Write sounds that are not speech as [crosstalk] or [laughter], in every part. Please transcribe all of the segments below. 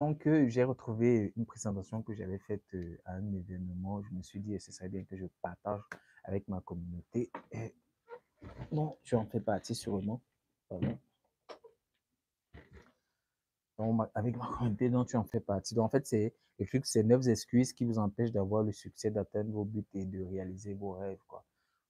Donc, j'ai retrouvé une présentation que j'avais faite euh, à un événement. Je me suis dit, ce serait bien que je partage avec ma communauté. Et je en fais partie sûrement. Avec ma [laughs] communauté dont tu en fais partie. Donc, en fait, c'est le truc, c'est neuf excuses qui vous empêchent d'avoir le succès, d'atteindre vos buts et de réaliser vos rêves. Quoi.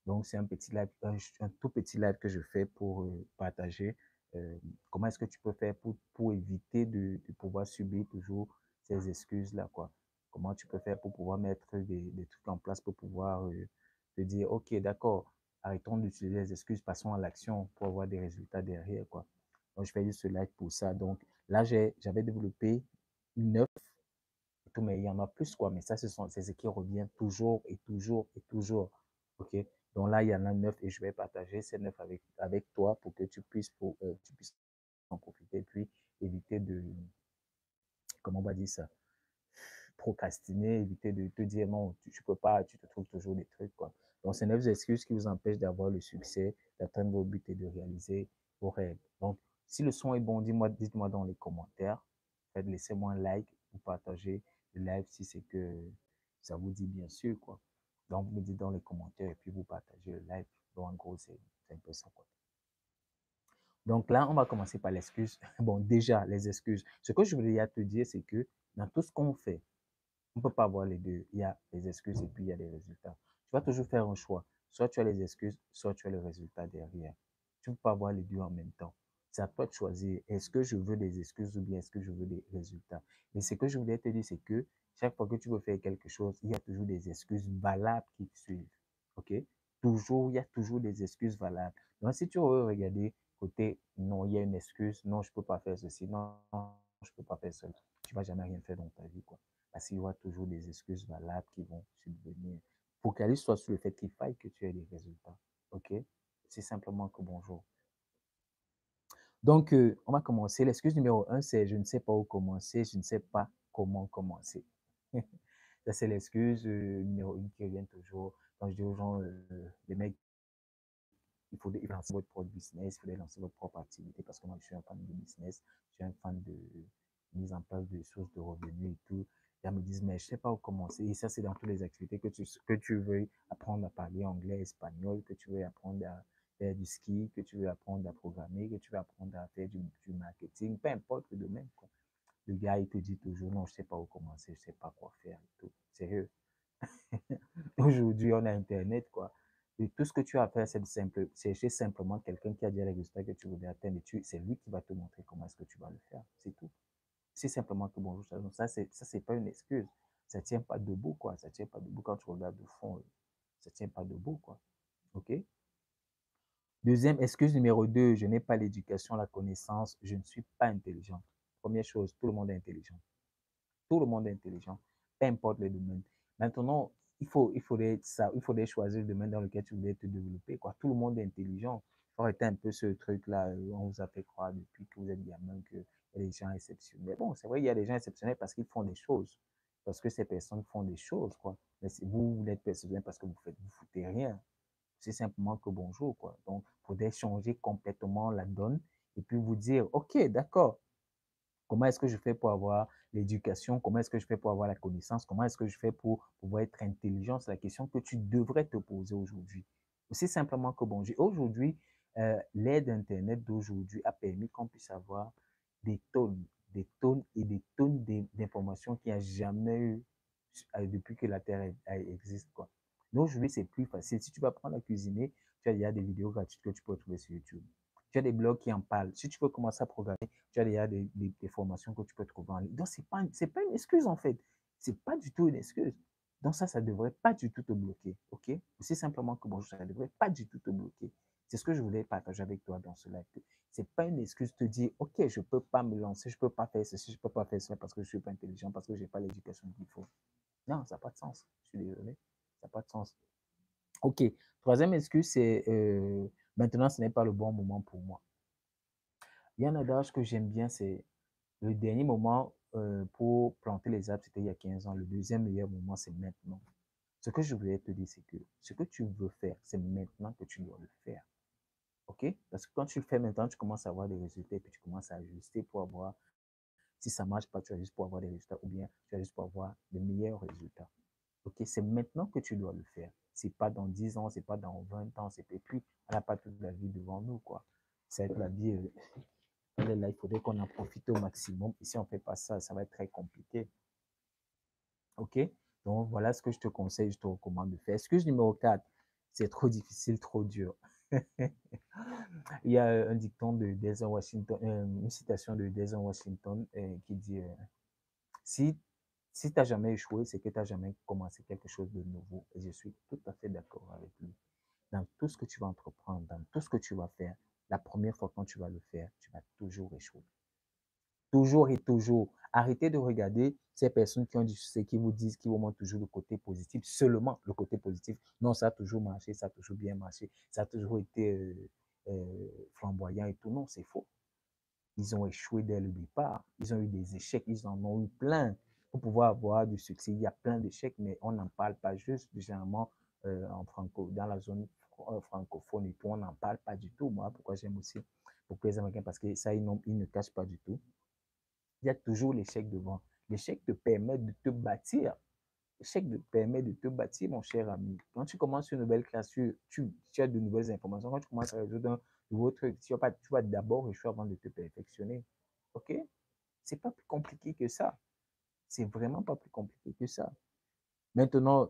Donc, c'est un petit live, un, un, tout petit live que je fais pour euh, partager euh, comment est-ce que tu peux faire pour, pour éviter de, pouvoir subir toujours ces excuses-là, quoi? Comment tu peux faire pour pouvoir mettre des, trucs en place pour pouvoir euh, te dire, OK, d'accord, arrêtons d'utiliser les excuses, passons à l'action pour avoir des résultats derrière, quoi. Donc, je fais juste ce live pour ça. Donc, là, j'avais développé neuf mais il y en a plus, quoi. Mais ça, ce c'est ce qui revient toujours et toujours et toujours. OK? Donc là, il y en a neuf et je vais partager ces neuf avec, avec toi pour que tu puisses, euh, tu puisses en profiter, puis éviter de, comment on va dire ça, procrastiner, éviter de te dire non, tu, tu peux pas, tu te trouves toujours des trucs, quoi. Donc, c'est neuf excuses qui vous empêchent d'avoir le succès, d'atteindre vos buts et de réaliser vos rêves. Donc, si le son est bon, dites-moi dans les commentaires. Faites, laissez-moi un like ou partagez le live si c'est que ça vous dit bien sûr, quoi. Donc, me dites dans les commentaires et puis vous partagez le live. Donc, en gros, c'est un peu ça. Donc là, on va commencer par l'excuse. [laughs] Bon, déjà, les excuses. Ce que je voulais te dire, c'est que dans tout ce qu'on fait, on ne peut pas avoir les deux. Il y a les excuses et puis il y a les résultats. Tu vas toujours faire un choix. Soit tu as les excuses, soit tu as le résultat derrière. Tu ne peux pas avoir les deux en même temps. C'est à toi choisir. Est-ce que je veux des excuses ou bien est-ce que je veux des résultats? Mais ce que je voulais te dire, c'est que chaque fois que tu veux faire quelque chose, il y a toujours des excuses valables qui suivent. OK? Toujours, il y a toujours des excuses valables. Donc, si tu veux regarder côté, non, il y a une excuse, non, je ne peux pas faire ceci, non, je ne peux pas faire cela, tu ne vas jamais rien faire dans ta vie, quoi. Parce qu'il y aura toujours des excuses valables qui vont subvenir. Focalise-toi sur le fait qu'il faille que tu aies des résultats. OK? C'est simplement que bonjour. Donc, euh, on va commencer. L'excuse numéro un, c'est je ne sais pas où commencer, je ne sais pas comment commencer. [laughs] Ça, c'est l'excuse euh, numéro une qui revient toujours. Quand je dis aux gens, euh, les mecs, il faut lancer votre propre business, il faut lancer votre propre activité parce que moi, je suis un fan de business, je suis un fan de mise en place de sources de revenus et tout. Ils me disent, mais je ne sais pas où commencer. Et ça, c'est dans toutes les activités que tu, que tu veux apprendre à parler anglais, espagnol, que tu veux apprendre à faire du ski, que tu veux apprendre à programmer, que tu veux apprendre à faire du, du marketing, peu importe le domaine. Le gars, il te dit toujours, non, je ne sais pas où commencer, je ne sais pas quoi faire et tout. Sérieux? [laughs] Aujourd'hui, on a Internet, quoi. Et tout ce que tu as à faire, c'est de simple, chercher simplement quelqu'un qui a déjà les résultats que tu voudrais atteindre. C'est lui qui va te montrer comment est-ce que tu vas le faire. C'est tout. C'est simplement que bonjour. Ça, c'est, ça, c'est pas une excuse. Ça tient pas debout, quoi. Ça tient pas debout quand tu regardes au fond. Ça tient pas debout, quoi. OK? Deuxième excuse numéro deux, je n'ai pas l'éducation, la connaissance, je ne suis pas intelligent. Première chose, tout le monde est intelligent. Tout le monde est intelligent, peu importe le domaine. Maintenant, il, faut, il, faudrait, choisir le domaine dans lequel tu voulais te développer. Quoi. Tout le monde est intelligent. Il faut arrêter un peu ce truc-là. On vous a fait croire depuis que vous êtes gamin qu'il y a des gens exceptionnels. Bon, c'est vrai, il y a des gens exceptionnels parce qu'ils font des choses. Parce que ces personnes font des choses. Quoi. Mais vous, vous êtes exceptionnel parce que vous faites, vous foutez rien. C'est simplement que bonjour. Quoi. Donc, il faudrait changer complètement la donne et puis vous dire, OK, d'accord, Comment est-ce que je fais pour avoir l'éducation? Comment est-ce que je fais pour avoir la connaissance? Comment est-ce que je fais pour pouvoir être intelligent? C'est la question que tu devrais te poser aujourd'hui. C'est simplement que, bon, aujourd'hui, euh, l'aide Internet d'aujourd'hui a permis qu'on puisse avoir des tonnes, des tonnes et des tonnes d'informations qu'il n'y a jamais eu depuis que la Terre existe. Quoi. Mais aujourd'hui, c'est plus facile. Si tu vas apprendre à cuisiner, tu as, a des vidéos gratuites que tu peux trouver sur YouTube tu as des blogs qui en parlent. Si tu veux commencer à programmer, tu as déjà des, des, des formations que tu peux trouver en ligne. Donc, ce n'est pas, pas une excuse en fait. Ce n'est pas du tout une excuse. Donc, ça, ça ne devrait pas du tout te bloquer. OK? C'est simplement que bonjour, ça ne devrait pas du tout te bloquer. C'est ce que je voulais partager avec toi dans ce live. Ce n'est pas une excuse de te dire, OK, je ne peux pas me lancer, je ne peux pas faire ceci, je ne peux pas faire cela parce que je ne suis pas intelligent, parce que je n'ai pas l'éducation qu'il faut. Non, ça n'a pas de sens. Je suis désolé. Ça n'a pas de sens. OK. Troisième excuse, c'est euh, Maintenant, ce n'est pas le bon moment pour moi. Il y a un adage que j'aime bien, c'est le dernier moment euh, pour planter les arbres, c'était il y a 15 ans. Le deuxième meilleur moment, c'est maintenant. Ce que je voulais te dire, c'est que ce que tu veux faire, c'est maintenant que tu dois le faire. OK? Parce que quand tu le fais maintenant, tu commences à avoir des résultats et puis tu commences à ajuster pour avoir Si ça marche pas, tu vas juste pour avoir des résultats ou bien tu vas juste pour avoir de meilleurs résultats. Ok, c'est maintenant que tu dois le faire. C'est pas dans 10 ans, c'est pas dans 20 ans, c'est plus. On n'a pas toute la vie devant nous, quoi. C'est la vie. Euh, là, il faudrait qu'on en profite au maximum. Et si on ne fait pas ça, ça va être très compliqué. Ok, donc voilà ce que je te conseille, je te recommande de faire. Excuse numéro 4, c'est trop difficile, trop dur. [laughs] Il y a un dicton de Denzel Washington, euh, une citation de Denzel Washington euh, qui dit Si, si tu n'as jamais échoué, c'est que tu n'as jamais commencé quelque chose de nouveau. Et je suis tout à fait d'accord avec lui. Dans tout ce que tu vas entreprendre, dans tout ce que tu vas faire, la première fois quand tu vas le faire, tu vas toujours échouer. Toujours et toujours. Arrêtez de regarder ces personnes qui ont du qui vous disent, qui vous montrent toujours le côté positif, seulement le côté positif. Non, ça a toujours marché, ça a toujours bien marché, ça a toujours été euh, euh, flamboyant et tout. Non, c'est faux. Ils ont échoué dès le départ. Ils ont eu des échecs, ils en ont eu plein. Pour pouvoir avoir du succès, il y a plein d'échecs, mais on n'en parle pas juste généralement euh, en franco, dans la zone francophone et tout, on n'en parle pas du tout. Moi, pourquoi j'aime aussi beaucoup les Américains, parce que ça, ils, ils ne cachent pas du tout il y a toujours l'échec devant. L'échec te permet de te bâtir. L'échec te permet de te bâtir, mon cher ami. Quand tu commences une nouvelle classe, tu, tu, as de nouvelles informations. Quand tu commences à résoudre un nouveau truc, tu vas, tu vas d'abord échouer avant de te perfectionner. OK? C'est pas plus compliqué que ça. C'est vraiment pas plus compliqué que ça. Maintenant,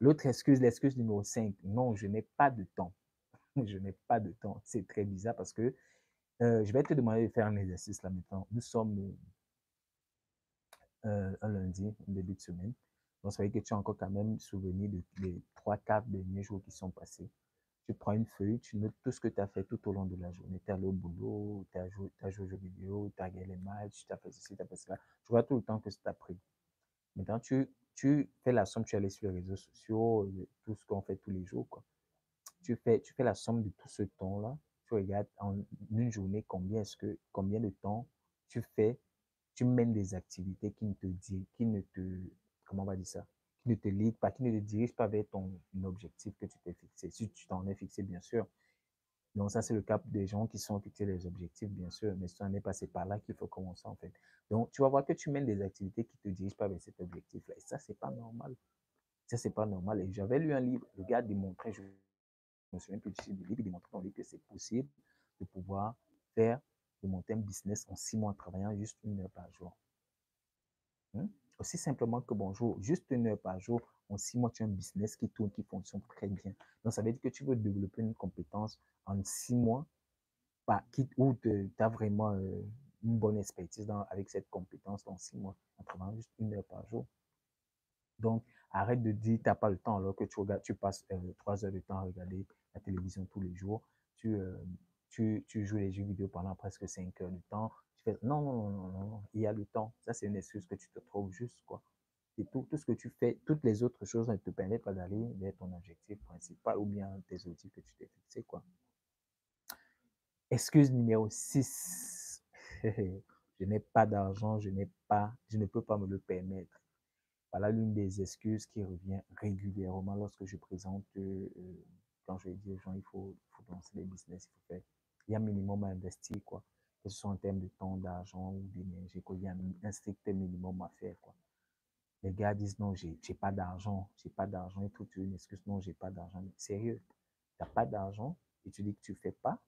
l'autre excuse, l'excuse numéro 5. Non, je n'ai pas de temps. [laughs] je n'ai pas de temps. C'est très bizarre parce que euh, je vais te demander de faire un exercice là maintenant. Nous sommes euh, un lundi, début de semaine. Donc, ça veut dire que tu as encore quand même souvenir des trois, quatre derniers jours qui sont passés. Tu prends une feuille, tu notes tout ce que tu as fait tout au long de la journée. Tu es allé au boulot, tu as, joué, as joué aux jeux vidéo, tu as regardé les matchs, tu as fait ceci, tu as fait cela. Tu vois tout le temps que tu as pris. Maintenant, tu, tu fais la somme, tu allé sur les réseaux sociaux, euh, tout ce qu'on fait tous les jours. Quoi. Tu, fais, tu fais la somme de tout ce temps-là tu regardes en une journée combien est-ce que combien de temps tu fais, tu mènes des activités qui ne te disent, qui ne te comment on va dire ça, ne te liguent pas, qui ne te dirigent pas vers ton objectif que tu t'es fixé. Si tu t'en es fixé, bien sûr. Donc ça, c'est le cas des gens qui sont fixés des objectifs, bien sûr, mais ça n'est passé par là qu'il faut commencer en fait. Donc tu vas voir que tu mènes des activités qui ne te dirigent pas vers cet objectif-là. Et ça, c'est pas normal. Ça, c'est pas normal. Et j'avais lu un livre, le gars démontrait, je me souviens plus du livre, il démontre dans que c'est possible de pouvoir faire, de monter un business en six mois en travaillant juste une heure par jour. Hmm? Aussi simplement que bonjour, juste une heure par jour, en six mois, tu as un business qui tourne, qui fonctionne très bien. Donc, ça veut dire que tu veux développer une compétence en six mois, bah, où tu as vraiment euh, une bonne expertise dans, avec cette compétence en six mois, en travaillant juste une heure par jour. Donc, arrête de dire tu n'as pas le temps alors que tu, regardes, tu passes euh, trois heures de temps à regarder la télévision tous les jours. Tu, euh, tu, tu, joues les jeux vidéo pendant presque cinq heures de temps. Non, non, non, il y a le temps. Ça, c'est une excuse que tu te trouves juste, quoi. Tout, tout ce que tu fais, toutes les autres choses ne te permettent pas d'aller vers ton objectif principal ou bien tes objectifs que tu t'es fixé, quoi. Excuse numéro 6. [laughs] je n'ai pas d'argent, je n'ai pas, je ne peux pas me le permettre. Voilà l'une des excuses qui revient régulièrement lorsque je présente, euh, quand je dis aux gens, il faut, faut lancer des business, il faut faire, il y a minimum à investir, quoi. Que ce soit en termes de temps, d'argent ou d'énergie, Il y a un strict minimum à faire, quoi. Les gars disent non, j'ai pas d'argent, j'ai pas d'argent, et tout, une excuse, non, j'ai pas d'argent. Sérieux, tu n'as pas d'argent et tu dis que tu fais pas,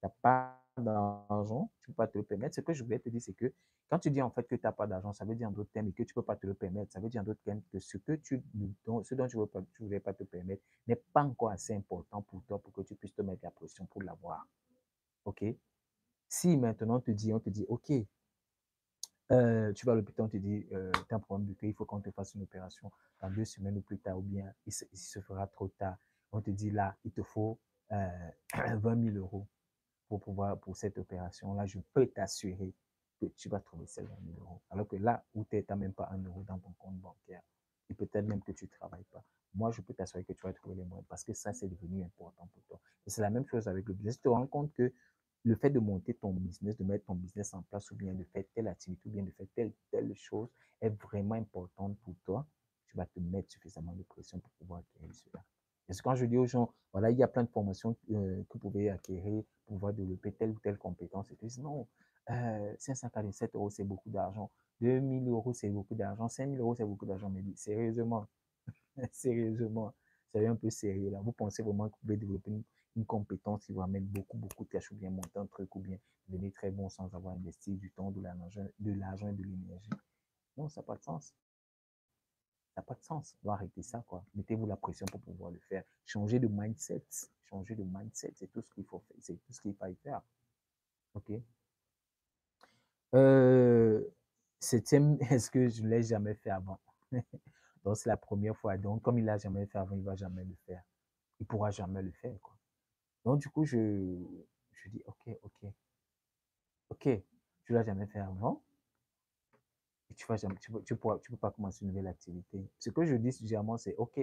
tu n'as pas d'argent, tu peux pas te le permettre. Ce que je voulais te dire, c'est que quand tu dis en fait que tu n'as pas d'argent, ça veut dire en d'autres termes que tu peux pas te le permettre. Ça veut dire en d'autres termes que ce, que tu, dont, ce dont tu ne voulais pas te permettre n'est pas encore assez important pour toi pour que tu puisses te mettre la pression pour l'avoir. OK? Si maintenant on te dit, on te dit, OK, euh, tu vas à l'hôpital, on te dit, euh, tu as un problème de cœur, il faut qu'on te fasse une opération dans deux semaines ou plus tard, ou bien il se, fera trop tard. On te dit là, il te faut euh, [clears throat] 20 000 euros pour pouvoir, pour cette opération-là, je peux t'assurer que tu vas trouver ces 20 000 euros. Alors que là où tu n'as même pas un euro dans ton compte bancaire, et peut-être même que tu ne travailles pas, moi, je peux t'assurer que tu vas trouver les moyens parce que ça, c'est devenu important pour toi. Et c'est la même chose avec le business. Tu te rends compte que le fait de monter ton business, de mettre ton business en place, ou bien de faire telle activité, ou bien de faire telle, telle chose, est vraiment importante pour toi. Tu vas te mettre suffisamment de pression pour pouvoir acquérir cela. Parce que quand je dis aux gens, voilà, il y a plein de formations euh, que vous pouvez acquérir pour pouvoir développer telle ou telle compétence, et puis non, euh, 547 euros, c'est beaucoup d'argent. 2000 euros, c'est beaucoup d'argent. 5000 euros, c'est beaucoup d'argent. Mais sérieusement, [laughs] sérieusement, c'est un peu sérieux là. Vous pensez vraiment que vous pouvez développer une, compétence qui vous amène beaucoup, beaucoup de cash ou bien monter un truc ou bien devenir très bon sans avoir investi du temps, de l'argent et de l'énergie. Non, ça n'a pas de sens. Ça n'a pas de sens. On va arrêter ça, quoi. Mettez-vous la pression pour pouvoir le faire. Changer de mindset. Changer de mindset, c'est tout ce qu'il faut faire. C'est tout ce qu'il faut faire. OK? Euh, septième, [laughs] est-ce que je ne l'ai jamais fait avant? [laughs] Donc, c'est la première fois. Donc, comme il l'a jamais fait avant, il ne va jamais le faire. Il ne pourra jamais le faire, quoi. Donc, du coup, je, je dis, OK, OK. OK, tu ne l'as jamais fait avant. Et tu ne tu, tu, tu peux pas commencer une nouvelle activité. Ce que je dis généralement, c'est OK.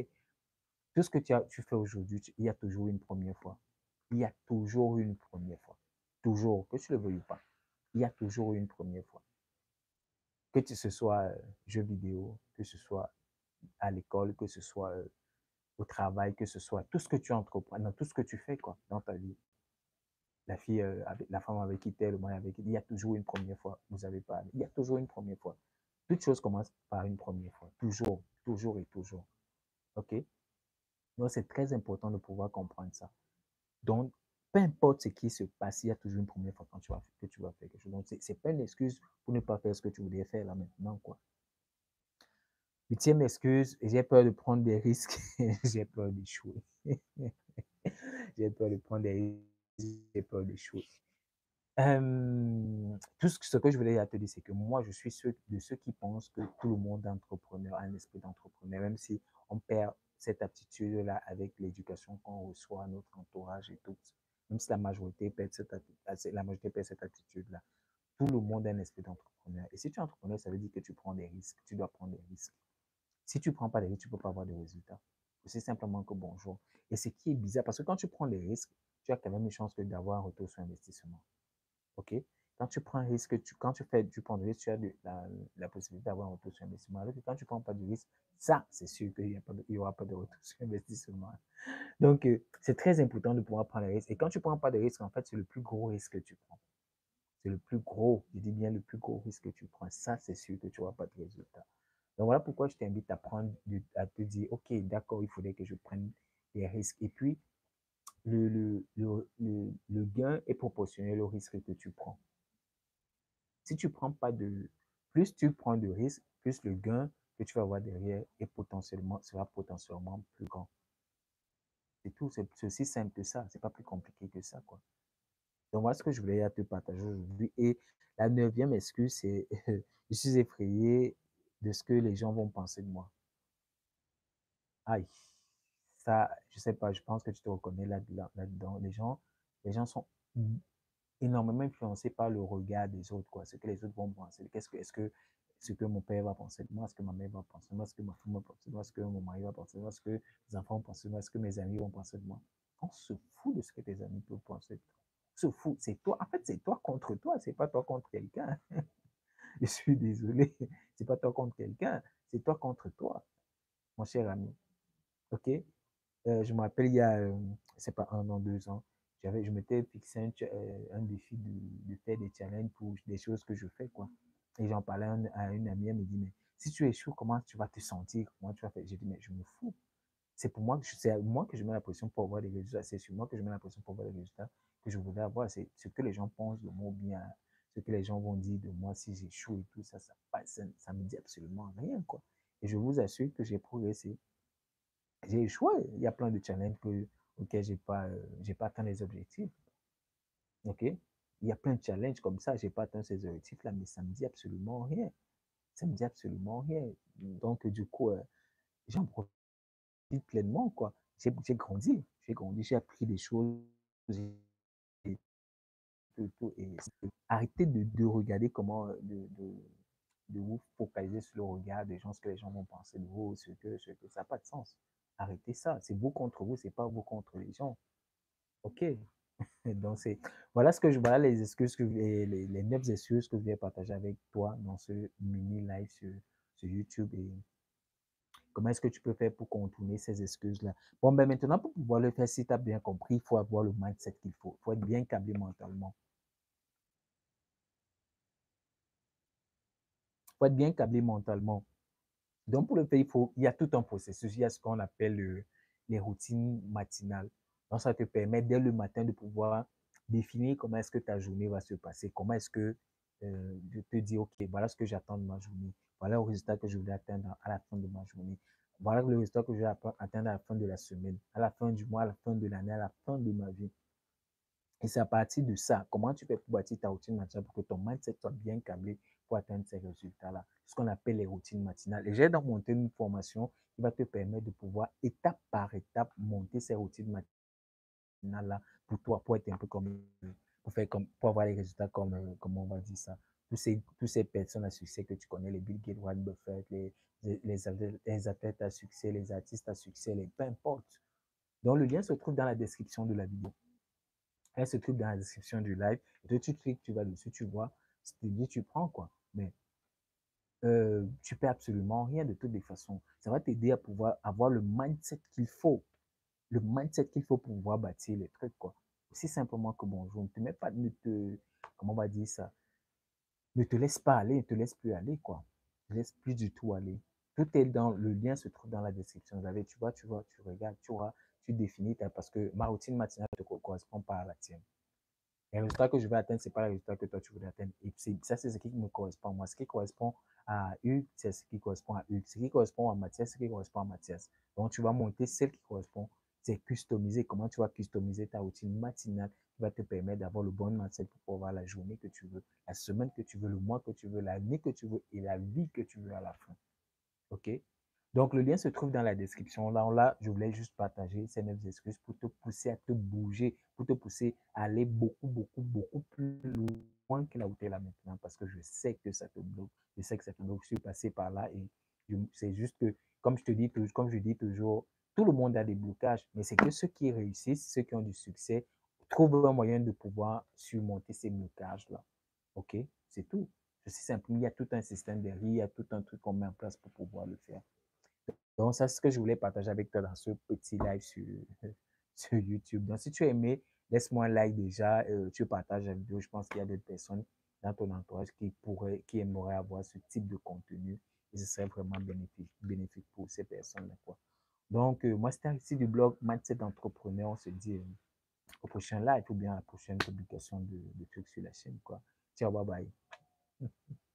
Tout ce que tu, as, tu fais aujourd'hui, il y a toujours une première fois. Il y a toujours une première fois. Toujours, que tu le veuilles ou pas. Il y a toujours une première fois. Que ce soit euh, jeu vidéo, que ce soit à l'école, que ce soit euh, au travail, que ce soit tout ce que tu entreprends, tout ce que tu fais quoi, dans ta vie. La fille, euh, avec, la femme avec qui tu es, le mari avec qui il y a toujours une première fois. Vous avez pas, il y a toujours une première fois. Toute chose commence par une première fois. Toujours, toujours et toujours. OK? Donc, c'est très important de pouvoir comprendre ça. Donc, peu importe ce qui se passe, il y a toujours une première fois quand tu vas, que tu vas faire quelque chose. Donc, ce n'est pas une excuse pour ne pas faire ce que tu voulais faire là maintenant, quoi. Huitième excuse, [laughs] [laughs] j'ai peur de prendre des risques, j'ai peur d'échouer. j'ai peur de prendre des risques, j'ai peur d'échouer. tout ce que je voulais te dire, c'est que moi, je suis de ceux qui pensent que tout le monde est entrepreneur, a un esprit d'entrepreneur, même si on perd cette aptitude-là avec l'éducation qu'on reçoit notre entourage et tout. Même si la majorité perd cette, la majorité perd cette attitude-là. Tout le monde a un esprit d'entrepreneur. Et si tu es entrepreneur, ça veut dire que tu prends des risques. Tu dois prendre des risques. Si tu ne prends pas des risques, tu ne peux pas avoir de résultats. C'est simplement que bonjour. Et ce qui est bizarre, parce que quand tu prends des risques, tu as quand même une chance d'avoir un retour sur investissement. OK? Quand tu prends un risque, tu, quand tu, fais, tu prends des risques, tu as la, possibilité d'avoir un retour sur investissement. Alors que quand tu ne prends pas de risque, ça, c'est sûr qu'il n'y aura pas de retour [laughs] sur investissement. Donc, euh, c'est très important de pouvoir prendre des risques. Et quand tu ne prends pas de risques, en fait, c'est le plus gros risque que tu prends. C'est le plus gros, je dis bien le plus gros risque que tu prends. Ça, c'est sûr que tu n'auras pas de résultat. Donc voilà pourquoi je t'invite à prendre, à te dire, OK, d'accord, il faudrait que je prenne des risques. Et puis, le, le, le, le, gain est proportionnel au risque que tu prends. Si tu prends pas de, plus tu prends de risques, plus le gain que tu vas avoir derrière est potentiellement, sera potentiellement plus grand. C'est tout, c'est aussi simple que ça, c'est pas plus compliqué que ça, quoi. Donc voilà ce que je voulais te partager aujourd'hui. Et la neuvième excuse, c'est [laughs] je suis effrayé de ce que les gens vont penser de moi. Aïe, ça, je sais pas, je pense que tu te reconnais là-dedans. les, gens, les gens sont énormément influencés par le regard des autres, quoi, ce que les autres vont penser. Qu'est-ce que, est-ce que ce que mon père va penser de moi, ce que ma mère va penser de moi, ce que ma femme va penser de moi, ce que mon mari va penser de moi, ce que mes enfants vont penser de moi, ce que mes amis vont penser de moi? On se fout de ce que tes amis peuvent penser de toi. On se fout. C'est toi. En fait, c'est toi contre toi. C'est pas toi contre quelqu'un. [laughs] [laughs] je suis désolé. C'est pas toi contre quelqu'un, c'est toi contre toi, mon cher ami. OK? Euh, Je me rappelle, il y a, euh, c'est pas un an, deux ans, j'avais, je m'étais fixé un, euh, défi de, faire des challenges pour des choses que je fais, quoi. Et j'en parlais à, une amie, elle me dit, mais si tu es chaud, comment tu vas te sentir? Comment tu vas faire? J'ai dit, mais je me fous. C'est pour moi que c'est moi que je mets la pression pour avoir des résultats. C'est sur moi que je mets la pression pour avoir des résultats que je voudrais avoir. C'est ce que les gens pensent de moi bien ce que les gens vont dire de moi si j'échoue et tout ça, ça, ça, ça me dit absolument rien, quoi. Et je vous assure que j'ai progressé. J'ai échoué. Il y a plein de challenges que, auxquels j'ai pas, euh, j'ai pas atteint les objectifs. OK? Il y a plein de challenges comme ça, j'ai pas atteint ces objectifs-là, mais ça me dit absolument rien. Ça me dit absolument rien. Donc, du coup, euh, j'en profite pleinement, quoi. J'ai grandi, j'ai grandi, j'ai appris des choses, et arrêtez de, regarder comment, euh, de, vous focaliser sur le regard des gens, ce que les gens vont penser de vous, ce que, ce que ça n'a pas de sens. Arrêtez ça. C'est vous contre vous, c'est pas vous contre les gens. OK. [laughs] Donc, c'est, voilà ce que je, voilà les excuses que, les, les, neuf excuses que je vais partager avec toi dans ce mini live sur, sur YouTube et, Comment est-ce que tu peux faire pour contourner ces excuses-là? Bon, ben maintenant, pour pouvoir le faire, si tu as bien compris, il faut avoir le mindset qu'il faut. Il faut être bien câblé mentalement. Il faut être bien câblé mentalement. Donc, pour le faire, il, faut, il y a tout un processus. Il y a ce qu'on appelle le, les routines matinales. Donc, ça te permet dès le matin de pouvoir définir comment est-ce que ta journée va se passer, comment est-ce que euh, je te dis, OK, voilà ce que j'attends de ma journée, voilà le résultat que je voulais atteindre à la fin de ma journée, voilà le résultat que je vais atteindre à la fin de la semaine, à la fin du mois, à la fin de l'année, à la fin de ma vie. Et c'est à partir de ça, comment tu pour bâtir ta routine matinale pour que ton mindset soit bien câblé pour atteindre ces résultats-là. Ce qu'on appelle les routines matinales. Et j'ai donc monté une formation qui va te permettre de pouvoir étape par étape monter ces routines matinales-là pour toi, pour être un peu comme, pour faire comme, pour avoir les résultats comme, euh, on va dire ça. Tous ces, tous ces personnes à succès que tu connais, les Bill Gates, Warren Buffett, les, les, athlètes à succès, les artistes à succès, les, peu importe. Donc, le lien se trouve dans la description de la vidéo. Elle se trouve dans la description du live. Et tu cliques, tu vas dessus, tu vois, tu tu prends quoi. Mais euh, tu perds absolument rien de toutes les façons. Ça va t'aider à pouvoir avoir le mindset qu'il faut. Le mindset qu'il faut pour pouvoir bâtir les trucs, quoi. Aussi simplement que bonjour, ne te mets pas, ne te, comment on va dire ça, ne te laisse pas aller, ne te laisse plus aller, quoi. Ne te laisse plus du tout aller. Tout est dans, le lien se trouve dans la description. Tu vois, tu vois, tu regardes, tu vois, tu définis, parce que ma routine matinale ne correspond pas à la tienne. Les résultats que je vais atteindre, ce n'est pas les résultats que toi tu voulais atteindre. Et ça, c'est ce qui me correspond. Moi, ce qui correspond à Hugues, c'est ce qui correspond à Hugues. Ce qui correspond à Mathias, c'est ce qui correspond à Mathias. Donc, tu vas monter celle qui correspond. C'est customiser. Comment tu vas customiser ta routine matinale qui va te permettre d'avoir le bon mindset pour avoir la journée que tu veux, la semaine que tu veux, le mois que tu veux, l'année que tu veux et la vie que tu veux à la fin. OK? Donc, le lien se trouve dans la description. Là, là, je voulais juste partager ces neuf excuses pour te pousser à te bouger, pour te pousser à aller beaucoup, beaucoup, beaucoup plus loin que là où tu es là maintenant, parce que je sais que ça te bloque. Je sais que ça te bloque. Je suis passé par là et c'est juste que, comme je te dis, comme je dis toujours, tout le monde a des blocages, mais c'est que ceux qui réussissent, ceux qui ont du succès, trouvent un moyen de pouvoir surmonter ces blocages-là. OK? C'est tout. C'est simple. Il y a tout un système derrière, il y a tout un truc qu'on met en place pour pouvoir le faire. Donc, ça, c'est ce que je voulais partager avec toi dans ce petit live sur, [laughs] sur YouTube. Donc, si tu as aimé, laisse-moi un like déjà. Euh, tu partages la vidéo. Je pense qu'il y a d'autres personnes dans ton entourage qui, pourraient, qui aimeraient avoir ce type de contenu. Et ce serait vraiment bénéfique, bénéfique pour ces personnes-là. Donc, euh, moi, c'était ici du blog Mindset Entrepreneur. On se dit euh, au prochain live ou bien à la prochaine publication de, de trucs sur la chaîne. Quoi. Ciao, bye bye. [laughs]